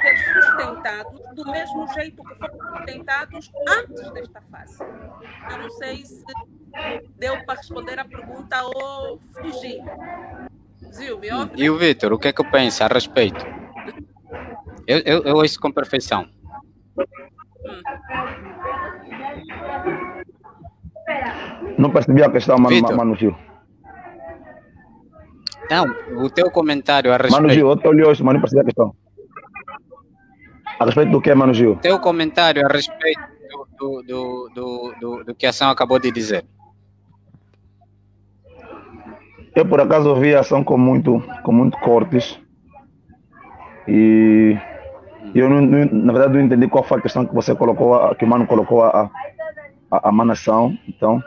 ser sustentados do mesmo jeito que foram sustentados antes desta fase. Eu não sei se deu para responder a pergunta ou fugir. Zil, me ouve? E o Vitor, o que é que eu penso a respeito? Eu, eu, eu ouço com perfeição. Hum. Não percebi a questão, Mano, Mano Gil. Não, o teu comentário a respeito... Mano Gil, eu olhei hoje, mas não percebi a questão. A respeito do que, Mano Gil? O teu comentário a respeito do, do, do, do, do que a ação acabou de dizer. Eu, por acaso, ouvi a ação com muito, com muito cortes. E eu, não, não, na verdade, não entendi qual foi a questão que você colocou, que o Mano colocou a, a, a manação, então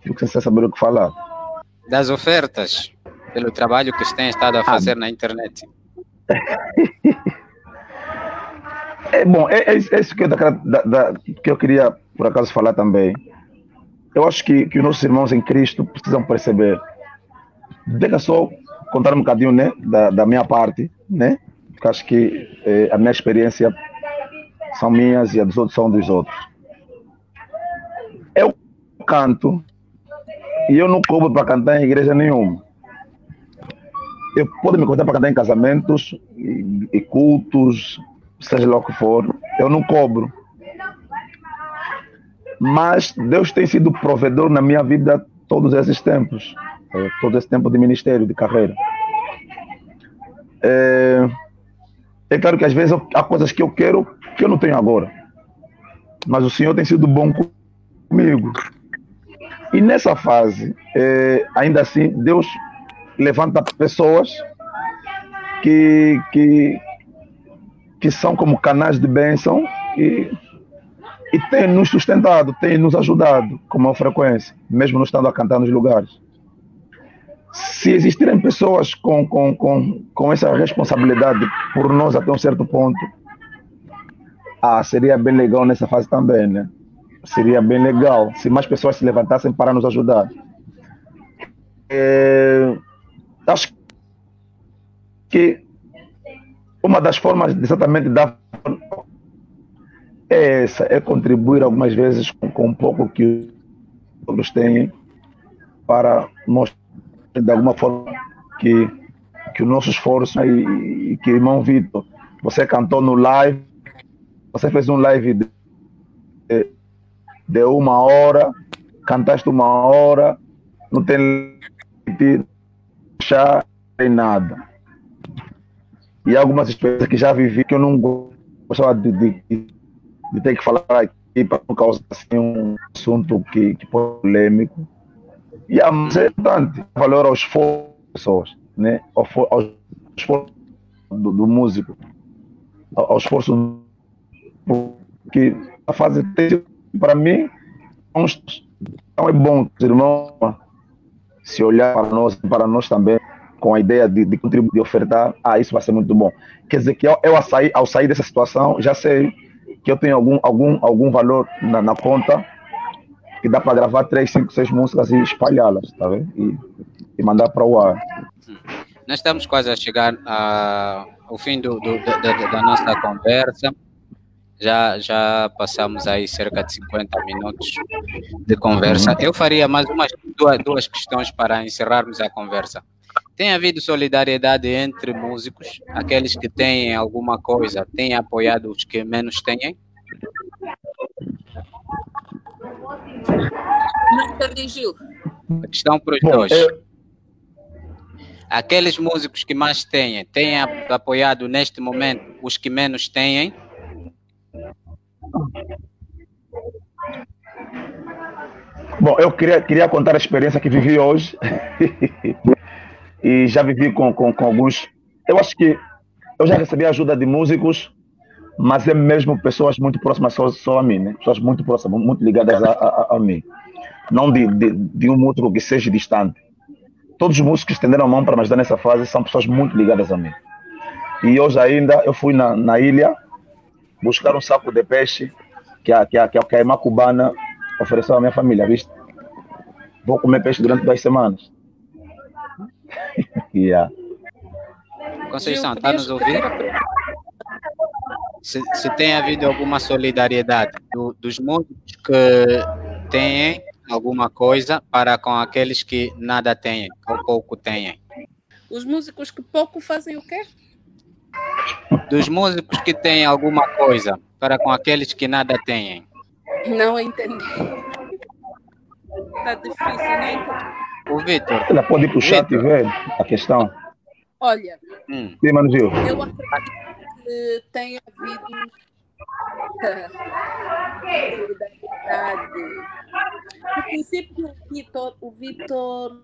fico sem saber o que falar. Das ofertas, pelo trabalho que têm estado a ah. fazer ah. na internet. é bom, é, é, é isso que eu, da, da, que eu queria, por acaso, falar também. Eu acho que, que os nossos irmãos em Cristo precisam perceber. Deixa só contar um bocadinho né, da, da minha parte, né? Porque acho que eh, a minha experiência são minhas e a dos outros são dos outros canto e eu não cobro para cantar em igreja nenhuma. Eu posso me contar para cantar em casamentos e, e cultos, seja lá o que for, eu não cobro. Mas Deus tem sido provedor na minha vida todos esses tempos, eh, todo esse tempo de ministério, de carreira. É, é claro que às vezes há coisas que eu quero que eu não tenho agora. Mas o Senhor tem sido bom comigo. E nessa fase, é, ainda assim, Deus levanta pessoas que, que, que são como canais de bênção e, e tem nos sustentado, tem nos ajudado com uma frequência, mesmo não estando a cantar nos lugares. Se existirem pessoas com, com, com, com essa responsabilidade por nós até um certo ponto, ah, seria bem legal nessa fase também, né? seria bem legal se mais pessoas se levantassem para nos ajudar. É, acho que uma das formas exatamente da é essa, é contribuir algumas vezes com, com um pouco que outros têm para mostrar de alguma forma que, que o nosso esforço e, e que irmão Vitor, você cantou no live, você fez um live de, deu uma hora, cantaste uma hora, não tem chá, nem nada. E algumas experiências que já vivi que eu não gostava de, de, de, ter que falar aqui para não causar assim, um assunto que, que polêmico. E a mas é importante valor ao esforço das pessoas, né? ao, ao esforço do, do músico, ao, ao esforço que a fase para mim então é bom ser irmão se olhar para nós para nós também com a ideia de, de contribuir, de ofertar, ah, isso vai ser muito bom. Quer dizer que eu, eu ao, sair, ao sair dessa situação, já sei que eu tenho algum, algum, algum valor na, na conta que dá para gravar três, cinco, seis músicas e espalhá-las, tá vendo? E, e mandar para o ar. Nós estamos quase a chegar a, ao fim do, do, da, da nossa conversa. Já, já passamos aí cerca de 50 minutos de conversa. Eu faria mais umas duas, duas questões para encerrarmos a conversa. Tem havido solidariedade entre músicos? Aqueles que têm alguma coisa têm apoiado os que menos têm? Não entendi, Gil. A questão para os Bom, dois. Eu... Aqueles músicos que mais têm, têm apoiado neste momento os que menos têm? Bom, eu queria, queria contar a experiência que vivi hoje. e já vivi com, com, com, alguns. Eu acho que eu já recebi ajuda de músicos, mas é mesmo pessoas muito próximas só, só a mim, né? Pessoas muito próximas, muito ligadas a, a, a mim. Não de, de, de, um músico que seja distante. Todos os músicos que estenderam a mão para me ajudar nessa fase são pessoas muito ligadas a mim. E hoje ainda eu fui na, na ilha buscar um saco de peixe que a, que a, que a, irmã cubana ofereceu à minha família, viste? Vou comer peixe durante duas semanas. yeah. Conceição, está nos ouvindo? Se, se, tem havido alguma solidariedade do, dos músicos que têm alguma coisa para com aqueles que nada têm ou pouco têm. Os músicos que pouco fazem o quê? Dos músicos que têm alguma coisa para com aqueles que nada têm. Não entendi. Está difícil, né? O Vitor. Ela pode ir para o chat e ver a questão. Olha. Hum. Sim, Gil. Eu acredito que tem havido solidariedade. No princípio, o Vitor, o Vitor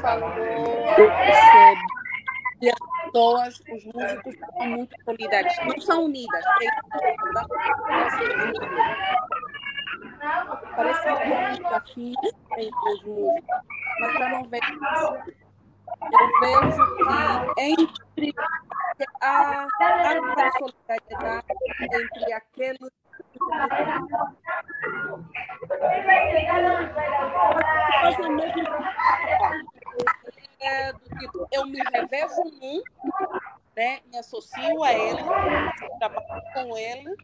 falou que as pessoas, os músicos são muito solidários. Não são unidas. Parece que é um desafio entre os músicos, mas para não ver eu vejo que entre a, a solidariedade entre aqueles eu me revejo num, né, me associo a ele, trabalho com ele,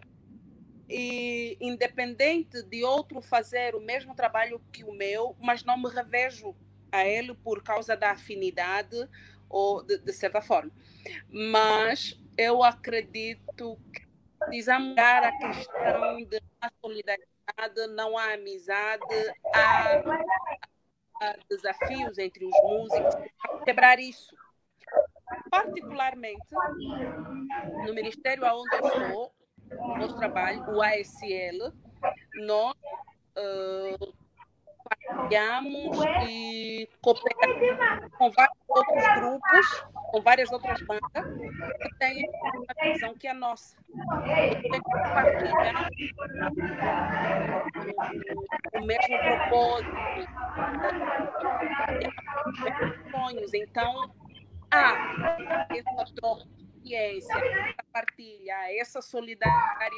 e independente de outro fazer o mesmo trabalho que o meu, mas não me revejo a ele por causa da afinidade ou de, de certa forma. Mas eu acredito que precisamos a questão de solidariedade, não há amizade, há, há desafios entre os músicos, quebrar isso. Particularmente no ministério aonde eu estou, nosso trabalho, o ASL, nós uh, partilhamos e cooperamos com vários outros grupos, com várias outras bandas que têm uma visão que é nossa. Tem o mesmo propósito, sonhos. Então, há essa troca consciência, essa partilha, essa solidariedade,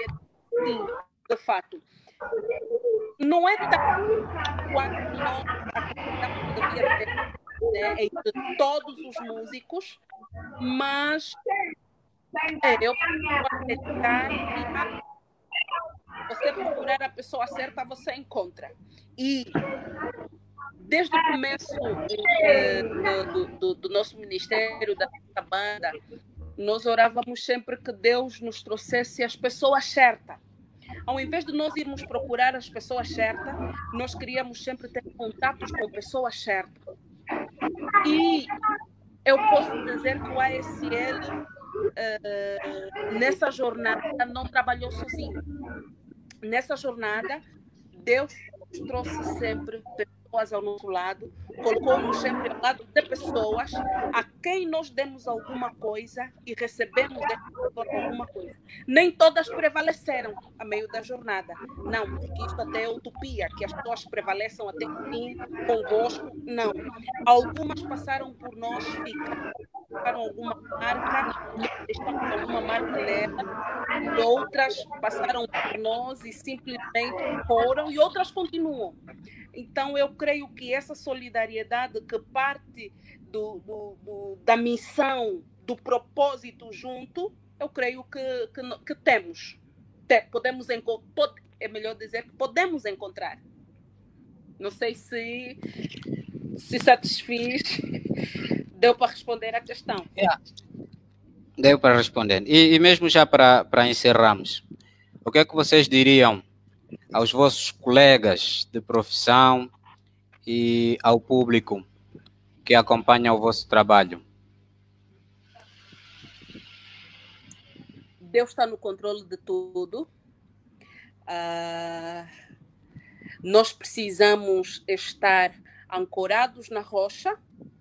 sim, de fato. Não é tão né, entre todos os músicos, mas é, eu acreditar que você procurar a pessoa certa, você encontra. E desde o começo eh, do, do, do, nosso ministério, da nossa banda, nós orávamos sempre que Deus nos trouxesse as pessoas certas. Ao invés de nós irmos procurar as pessoas certas, nós queríamos sempre ter contatos com pessoas certas. E eu posso dizer que o ASL uh, nessa jornada não trabalhou sozinho. Nessa jornada, Deus trouxe sempre pessoas ao nosso lado, colocou-nos sempre ao lado de pessoas a quem nós demos alguma coisa e recebemos alguma coisa. Nem todas prevaleceram a meio da jornada. Não, porque isso até é utopia, que as pessoas prevaleçam até o fim convosco. Não. Algumas passaram por nós, ficaram alguma marca, deixaram alguma marca nela, outras passaram por nós e simplesmente foram, e outras continuam. Então, eu creio que essa solidariedade que parte do, do, do, da missão, do propósito junto, eu creio que, que, que temos. podemos é melhor dizer que podemos encontrar. Não sei se se satisfiz, deu para responder a questão. Yeah. Deu para responder. E, e mesmo já para, para encerrarmos, o que é que vocês diriam aos vossos colegas de profissão e ao público que acompanha o vosso trabalho? Deus está no controle de tudo. Uh, nós precisamos estar ancorados na rocha,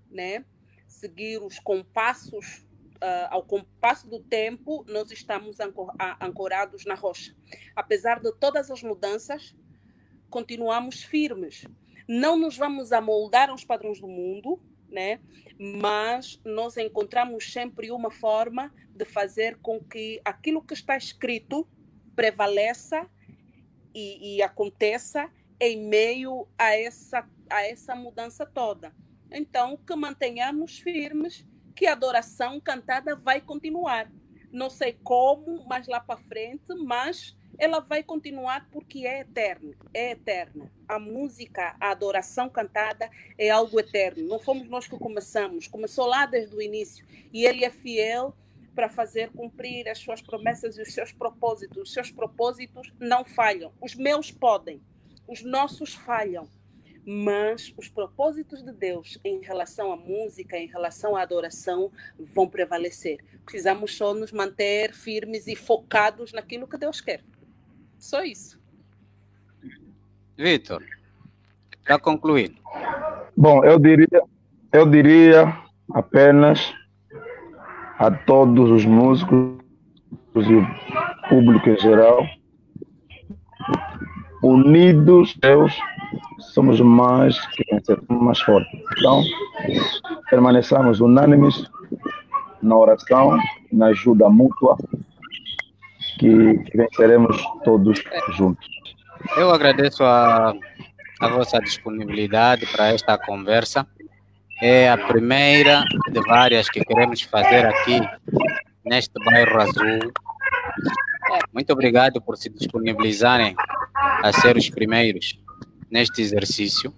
né? seguir os compassos ao compasso do tempo, nós estamos ancorados na rocha. Apesar de todas as mudanças, continuamos firmes. Não nos vamos amoldar aos padrões do mundo, né? mas nós encontramos sempre uma forma de fazer com que aquilo que está escrito prevaleça e, e aconteça em meio a essa, a essa mudança toda. Então, que mantenhamos firmes que a adoração cantada vai continuar. Não sei como, mas lá para frente, mas ela vai continuar porque é eterna, é eterna. A música, a adoração cantada é algo eterno. Não fomos nós que começamos, começou lá desde o início e ele é fiel para fazer cumprir as suas promessas e os seus propósitos. Os seus propósitos não falham. Os meus podem, os nossos falham mas os propósitos de Deus em relação à música, em relação à adoração, vão prevalecer. Precisamos só nos manter firmes e focados naquilo que Deus quer. Só isso. Vitor, para concluir. Bom, eu diria, eu diria apenas a todos os músicos e o público em geral, unidos, Deus somos mais que vencer, mais fortes. Então, permaneçamos unânimes na oração, na ajuda mútua, que, que venceremos todos juntos. Eu agradeço a, a vossa disponibilidade para esta conversa. É a primeira de várias que queremos fazer aqui neste bairro azul. Muito obrigado por se disponibilizarem a ser os primeiros neste exercício.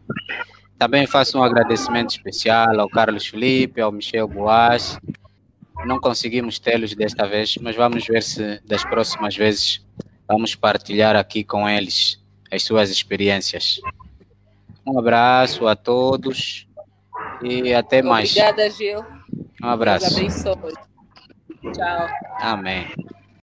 Também faço um agradecimento especial ao Carlos Felipe, ao Michel Boas. Não conseguimos tê-los desta vez, mas vamos ver se das próximas vezes vamos partilhar aqui com eles as suas experiências. Um abraço a todos e até mais. Obrigada, Gil. Um abraço. Tchau. Amém.